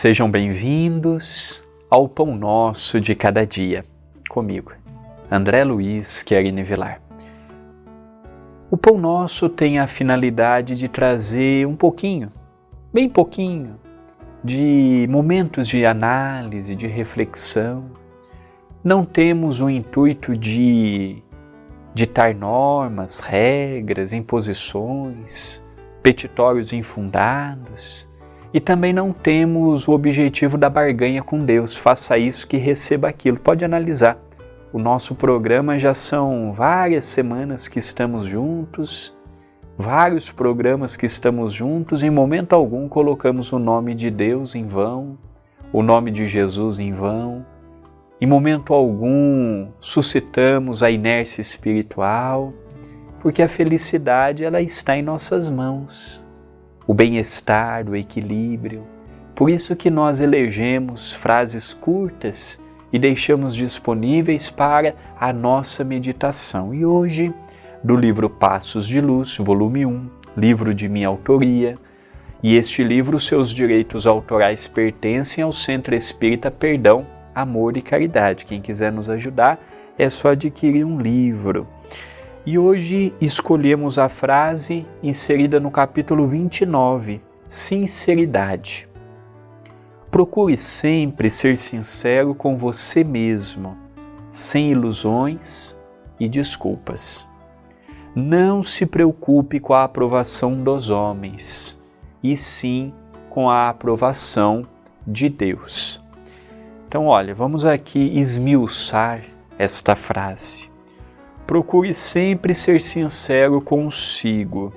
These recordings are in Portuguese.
Sejam bem-vindos ao Pão Nosso de Cada Dia, comigo, André Luiz Querine Vilar. O Pão Nosso tem a finalidade de trazer um pouquinho, bem pouquinho, de momentos de análise, de reflexão. Não temos o intuito de ditar normas, regras, imposições, petitórios infundados e também não temos o objetivo da barganha com Deus. Faça isso que receba aquilo. Pode analisar. O nosso programa já são várias semanas que estamos juntos, vários programas que estamos juntos. Em momento algum colocamos o nome de Deus em vão, o nome de Jesus em vão. Em momento algum suscitamos a inércia espiritual, porque a felicidade ela está em nossas mãos o bem-estar, o equilíbrio. Por isso que nós elegemos frases curtas e deixamos disponíveis para a nossa meditação. E hoje, do livro Passos de Luz, volume 1, livro de minha autoria, e este livro, seus direitos autorais pertencem ao Centro Espírita Perdão, Amor e Caridade. Quem quiser nos ajudar, é só adquirir um livro. E hoje escolhemos a frase inserida no capítulo 29, sinceridade. Procure sempre ser sincero com você mesmo, sem ilusões e desculpas. Não se preocupe com a aprovação dos homens, e sim com a aprovação de Deus. Então, olha, vamos aqui esmiuçar esta frase. Procure sempre ser sincero consigo,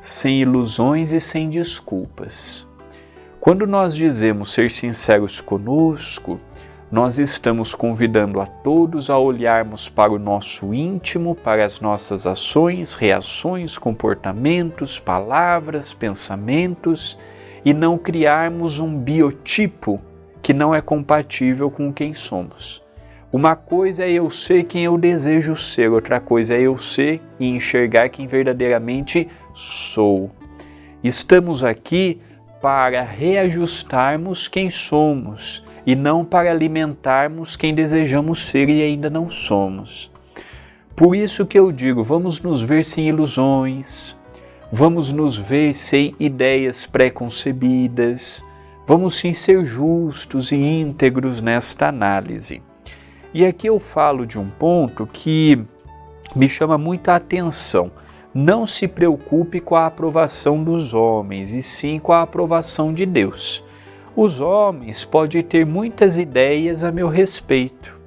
sem ilusões e sem desculpas. Quando nós dizemos ser sinceros conosco, nós estamos convidando a todos a olharmos para o nosso íntimo, para as nossas ações, reações, comportamentos, palavras, pensamentos e não criarmos um biotipo que não é compatível com quem somos. Uma coisa é eu ser quem eu desejo ser, outra coisa é eu ser e enxergar quem verdadeiramente sou. Estamos aqui para reajustarmos quem somos e não para alimentarmos quem desejamos ser e ainda não somos. Por isso que eu digo, vamos nos ver sem ilusões, vamos nos ver sem ideias pré-concebidas, vamos sim ser justos e íntegros nesta análise. E aqui eu falo de um ponto que me chama muita atenção. Não se preocupe com a aprovação dos homens, e sim com a aprovação de Deus. Os homens podem ter muitas ideias a meu respeito.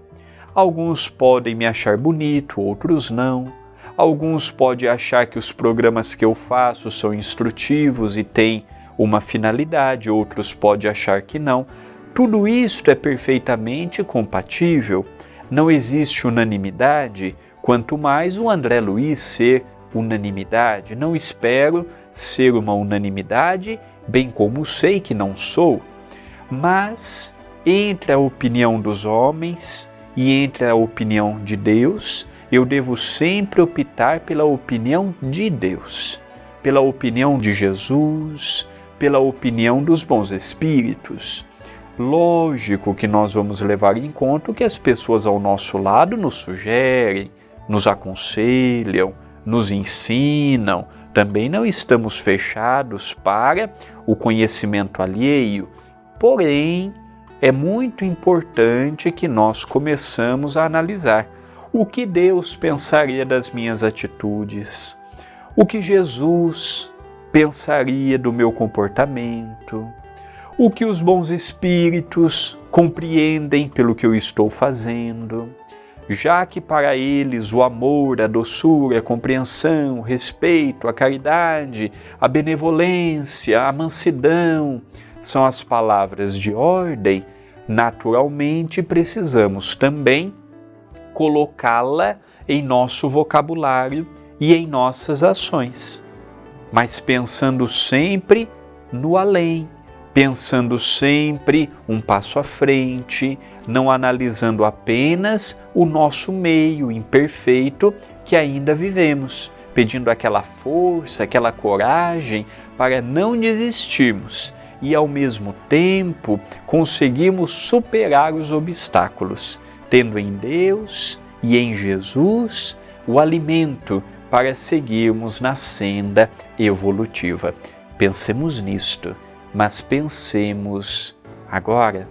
Alguns podem me achar bonito, outros não. Alguns podem achar que os programas que eu faço são instrutivos e têm uma finalidade, outros podem achar que não. Tudo isto é perfeitamente compatível. Não existe unanimidade, quanto mais o André Luiz ser unanimidade. Não espero ser uma unanimidade, bem como sei que não sou. Mas entre a opinião dos homens e entre a opinião de Deus, eu devo sempre optar pela opinião de Deus, pela opinião de Jesus, pela opinião dos bons espíritos. Lógico que nós vamos levar em conta o que as pessoas ao nosso lado nos sugerem, nos aconselham, nos ensinam. Também não estamos fechados para o conhecimento alheio, porém, é muito importante que nós começamos a analisar o que Deus pensaria das minhas atitudes, o que Jesus pensaria do meu comportamento, o que os bons espíritos compreendem pelo que eu estou fazendo, já que para eles o amor, a doçura, a compreensão, o respeito, a caridade, a benevolência, a mansidão são as palavras de ordem, naturalmente precisamos também colocá-la em nosso vocabulário e em nossas ações, mas pensando sempre no além, pensando sempre um passo à frente, não analisando apenas o nosso meio imperfeito que ainda vivemos, pedindo aquela força, aquela coragem para não desistirmos e, ao mesmo tempo, conseguimos superar os obstáculos, tendo em Deus e em Jesus o alimento para seguirmos na senda evolutiva. Pensemos nisto, mas pensemos agora